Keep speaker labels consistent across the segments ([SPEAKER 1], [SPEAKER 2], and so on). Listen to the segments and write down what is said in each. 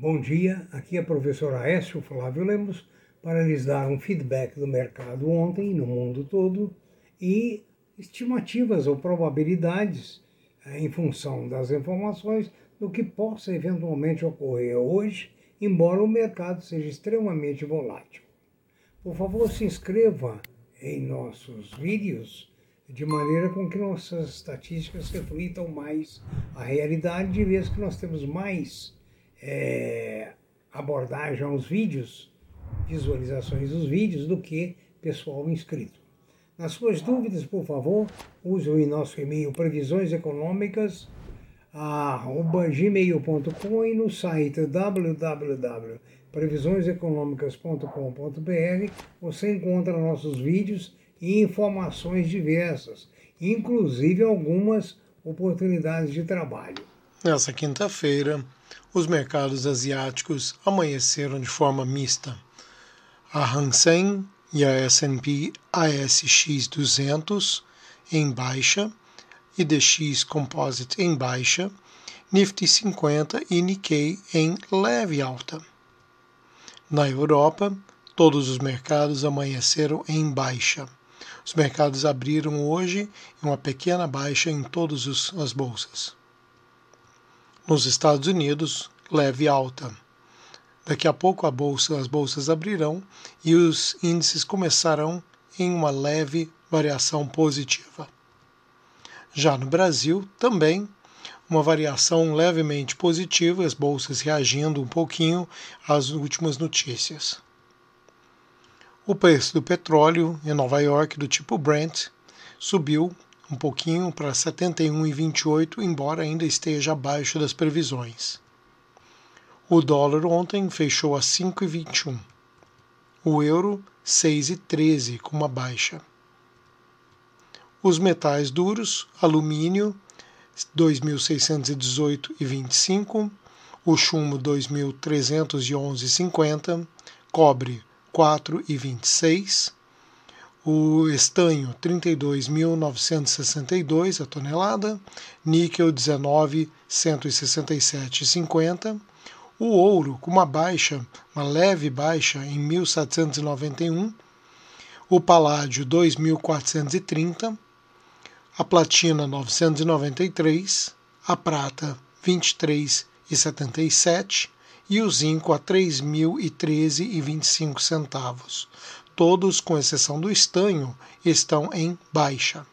[SPEAKER 1] Bom dia, aqui é o professor Aécio Flávio Lemos para lhes dar um feedback do mercado ontem no mundo todo e estimativas ou probabilidades eh, em função das informações do que possa eventualmente ocorrer hoje, embora o mercado seja extremamente volátil. Por favor, se inscreva em nossos vídeos de maneira com que nossas estatísticas reflitam mais a realidade, de vez que nós temos mais é, abordagem aos vídeos, visualizações dos vídeos, do que pessoal inscrito. Nas suas dúvidas, por favor, use o nosso e-mail previsioneseconômicas@gmail.com e no site www.previsioneseconomicas.com.br você encontra nossos vídeos e informações diversas, inclusive algumas oportunidades de trabalho.
[SPEAKER 2] Nessa quinta-feira, os mercados asiáticos amanheceram de forma mista. A Hang Seng e a S&P ASX 200 em baixa, IDX Composite em baixa, Nifty 50 e Nikkei em leve alta. Na Europa, todos os mercados amanheceram em baixa. Os mercados abriram hoje em uma pequena baixa em todas as bolsas. Nos Estados Unidos, leve alta. Daqui a pouco bolsa, as bolsas abrirão e os índices começarão em uma leve variação positiva. Já no Brasil, também uma variação levemente positiva, as bolsas reagindo um pouquinho às últimas notícias. O preço do petróleo em Nova York, do tipo Brent, subiu um pouquinho para 71,28, embora ainda esteja abaixo das previsões. O dólar ontem fechou a 5,21. O euro 6,13 com uma baixa. Os metais duros, alumínio 2.618,25, o chumbo 2.311,50, cobre 4,26, o estanho 32.962 a tonelada, níquel 19.167,50, o ouro com uma baixa, uma leve baixa em 1.791, o paládio 2.430, a platina 993, a prata 23,77 e o zinco a 3.013,25 centavos todos, com exceção do estanho, estão em baixa.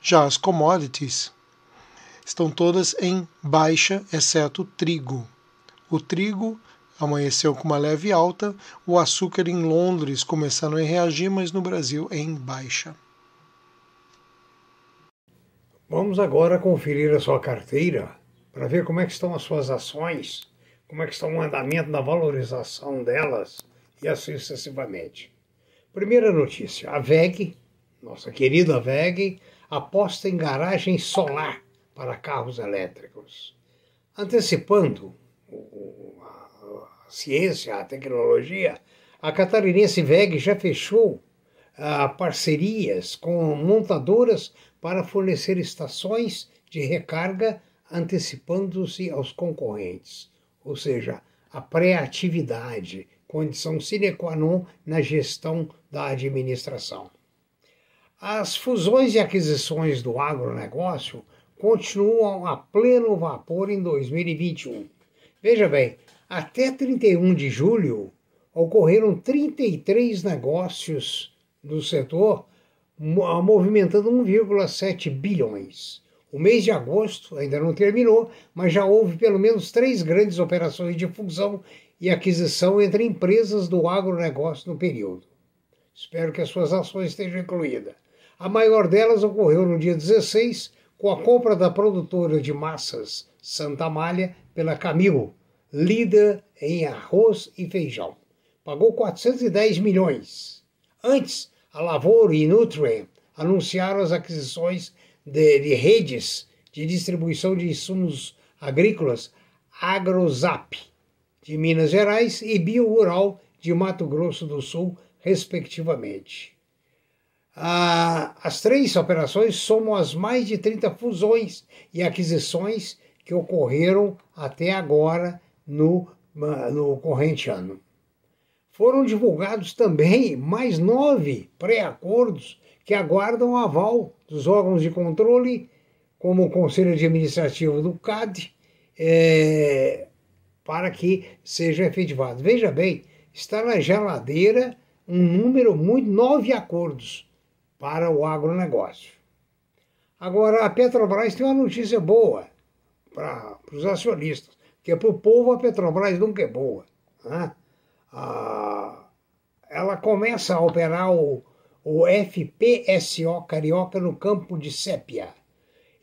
[SPEAKER 2] Já as commodities estão todas em baixa, exceto o trigo. O trigo amanheceu com uma leve alta, o açúcar em Londres começando a reagir, mas no Brasil em baixa.
[SPEAKER 1] Vamos agora conferir a sua carteira para ver como é que estão as suas ações, como é que está o andamento da valorização delas e assim sucessivamente. Primeira notícia: a VEG, nossa querida VEG, aposta em garagem solar para carros elétricos. Antecipando a ciência, a tecnologia, a catarinense VEG já fechou ah, parcerias com montadoras para fornecer estações de recarga antecipando-se aos concorrentes, ou seja, a pré-atividade condição sine qua non na gestão da administração. As fusões e aquisições do agronegócio continuam a pleno vapor em 2021. Veja bem, até 31 de julho ocorreram 33 negócios do setor movimentando 1,7 bilhões. O mês de agosto ainda não terminou, mas já houve pelo menos três grandes operações de fusão e aquisição entre empresas do agronegócio no período. Espero que as suas ações estejam incluídas. A maior delas ocorreu no dia 16, com a compra da produtora de massas Santa Malha pela Camil, líder em arroz e feijão. Pagou 410 milhões. Antes, a Lavoro e Nutrien anunciaram as aquisições de, de redes de distribuição de insumos agrícolas AgroZap de Minas Gerais e Biorural de Mato Grosso do Sul, respectivamente. as três operações somam as mais de 30 fusões e aquisições que ocorreram até agora no, no corrente ano. Foram divulgados também mais nove pré-acordos que aguardam aval dos órgãos de controle, como o Conselho Administrativo do CAD, é, para que sejam efetivados. Veja bem, está na geladeira um número muito, nove acordos para o agronegócio. Agora, a Petrobras tem uma notícia boa para os acionistas, porque para o povo a Petrobras nunca é boa. Né? Ah, ela começa a operar o, o FPSO Carioca no campo de Sépia.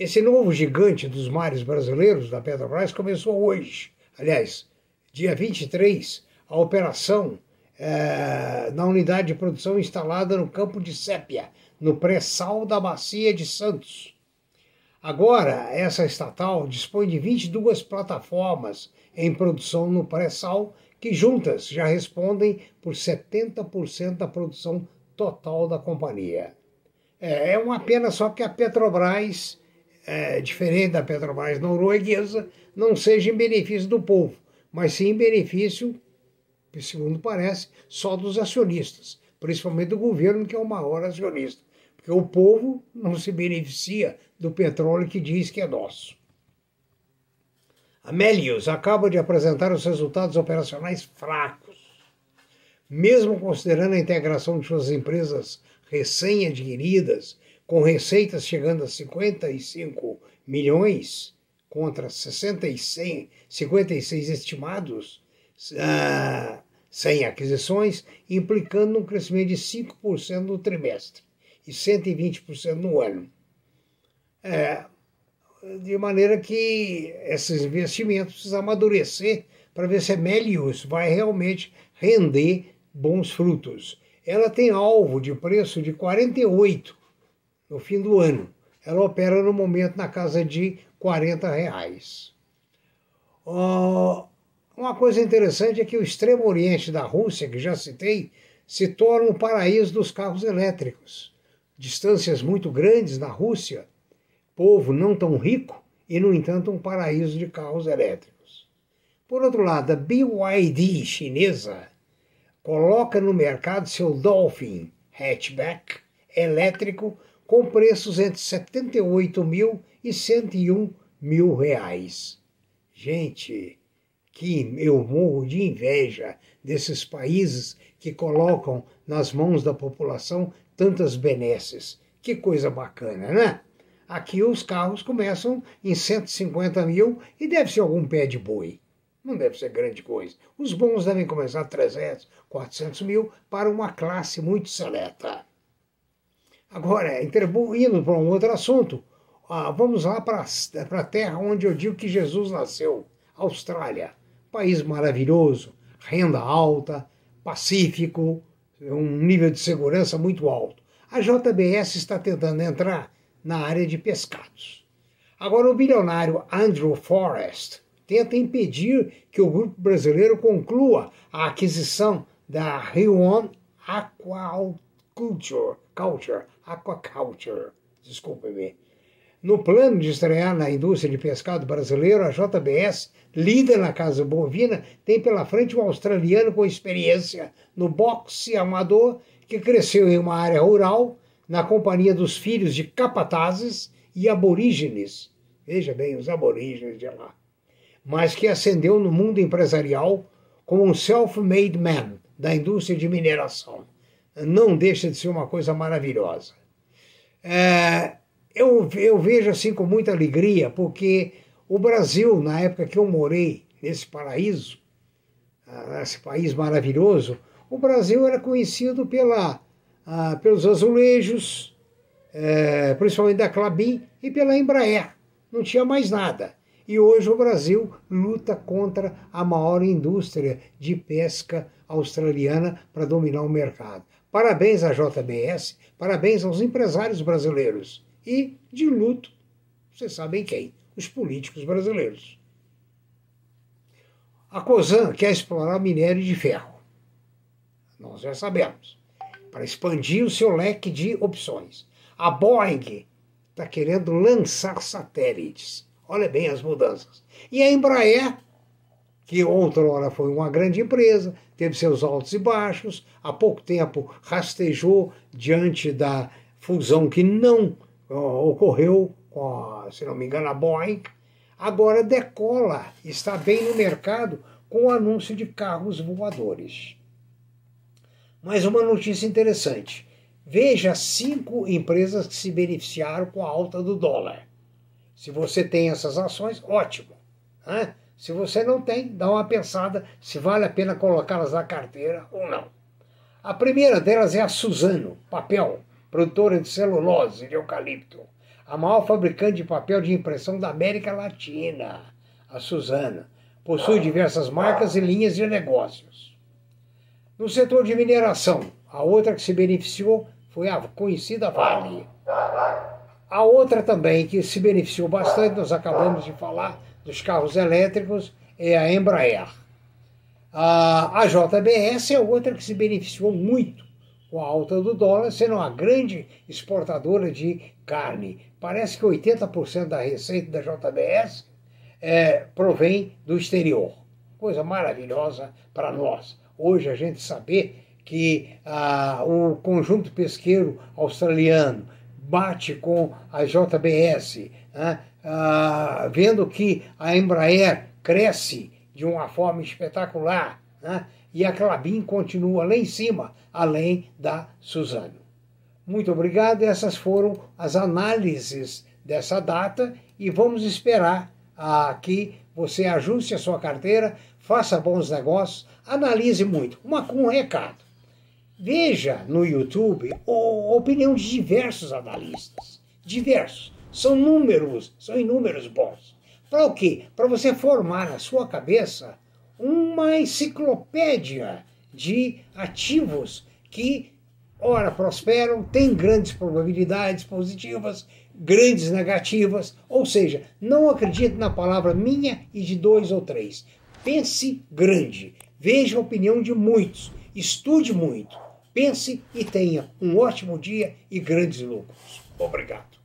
[SPEAKER 1] Esse novo gigante dos mares brasileiros da Petrobras começou hoje. Aliás, dia 23, a operação é, na unidade de produção instalada no campo de Sépia, no pré-sal da Bacia de Santos. Agora, essa estatal dispõe de 22 plataformas em produção no pré-sal, que juntas já respondem por 70% da produção total da companhia. É, é uma pena só que a Petrobras, é, diferente da Petrobras norueguesa, não seja em benefício do povo, mas sim em benefício, segundo parece, só dos acionistas, principalmente do governo, que é o maior acionista. Porque o povo não se beneficia do petróleo que diz que é nosso. A Melius acaba de apresentar os resultados operacionais fracos. Mesmo considerando a integração de suas empresas recém-adquiridas, com receitas chegando a 55 milhões contra 66, 56 estimados, uh, sem aquisições, implicando um crescimento de 5% no trimestre e 120% no ano. É, de maneira que esses investimentos precisam amadurecer para ver se a Melius vai realmente render bons frutos. Ela tem alvo de preço de 48 no fim do ano. Ela opera no momento na casa de 40 reais. Uh, uma coisa interessante é que o extremo oriente da Rússia, que já citei, se torna um paraíso dos carros elétricos distâncias muito grandes na Rússia, povo não tão rico e, no entanto, um paraíso de carros elétricos. Por outro lado, a BYD chinesa coloca no mercado seu Dolphin hatchback elétrico com preços entre 78 mil e 101 mil reais. Gente, que eu morro de inveja desses países que colocam nas mãos da população tantas benesses. Que coisa bacana, né? Aqui os carros começam em 150 mil e deve ser algum pé de boi. Não deve ser grande coisa. Os bons devem começar a 300, 400 mil para uma classe muito seleta. Agora, indo para um outro assunto, ah, vamos lá para a terra onde eu digo que Jesus nasceu, Austrália. País maravilhoso, renda alta, pacífico, um nível de segurança muito alto. A JBS está tentando entrar na área de pescados. Agora, o bilionário Andrew Forrest tenta impedir que o grupo brasileiro conclua a aquisição da Rion Aquaculture, Culture, Aquaculture, desculpe-me, no plano de estrear na indústria de pescado brasileiro, a JBS, líder na casa bovina, tem pela frente um australiano com experiência no boxe amador, que cresceu em uma área rural, na companhia dos filhos de capatazes e aborígenes. Veja bem, os aborígenes de lá. Mas que ascendeu no mundo empresarial como um self-made man da indústria de mineração. Não deixa de ser uma coisa maravilhosa. É, eu, eu vejo assim com muita alegria, porque o Brasil, na época que eu morei nesse paraíso, ah, nesse país maravilhoso, o Brasil era conhecido pela, ah, pelos azulejos, é, principalmente da Clabin, e pela Embraer. Não tinha mais nada. E hoje o Brasil luta contra a maior indústria de pesca australiana para dominar o mercado. Parabéns à JBS, parabéns aos empresários brasileiros e de luto, vocês sabem quem? Os políticos brasileiros. A COSAN quer explorar minério de ferro. Nós já sabemos. Para expandir o seu leque de opções. A Boeing está querendo lançar satélites. Olha bem as mudanças. E a Embraer que outrora foi uma grande empresa, teve seus altos e baixos, há pouco tempo rastejou diante da fusão que não ocorreu se não me engano, a Boeing, agora decola, está bem no mercado com o anúncio de carros voadores. Mas uma notícia interessante. Veja cinco empresas que se beneficiaram com a alta do dólar. Se você tem essas ações, ótimo. Né? Se você não tem, dá uma pensada se vale a pena colocá-las na carteira ou não. A primeira delas é a Suzano, papel, produtora de celulose de eucalipto, a maior fabricante de papel de impressão da América Latina, a Suzano. Possui diversas marcas e linhas de negócios. No setor de mineração, a outra que se beneficiou foi a conhecida Vale. A outra também que se beneficiou bastante, nós acabamos de falar dos carros elétricos, é a Embraer. A, a JBS é outra que se beneficiou muito com a alta do dólar, sendo uma grande exportadora de carne. Parece que 80% da receita da JBS é, provém do exterior. Coisa maravilhosa para nós. Hoje a gente saber que ah, o conjunto pesqueiro australiano bate com a JBS, né? Ah, vendo que a Embraer cresce de uma forma espetacular né? e a Clabin continua lá em cima, além da Suzano. Muito obrigado, essas foram as análises dessa data e vamos esperar ah, que você ajuste a sua carteira, faça bons negócios, analise muito. Uma, um recado. Veja no YouTube a opinião de diversos analistas. Diversos. São números, são inúmeros bons. Para o quê? Para você formar na sua cabeça uma enciclopédia de ativos que, ora, prosperam, têm grandes probabilidades positivas, grandes negativas. Ou seja, não acredite na palavra minha e de dois ou três. Pense grande. Veja a opinião de muitos. Estude muito. Pense e tenha um ótimo dia e grandes lucros. Obrigado.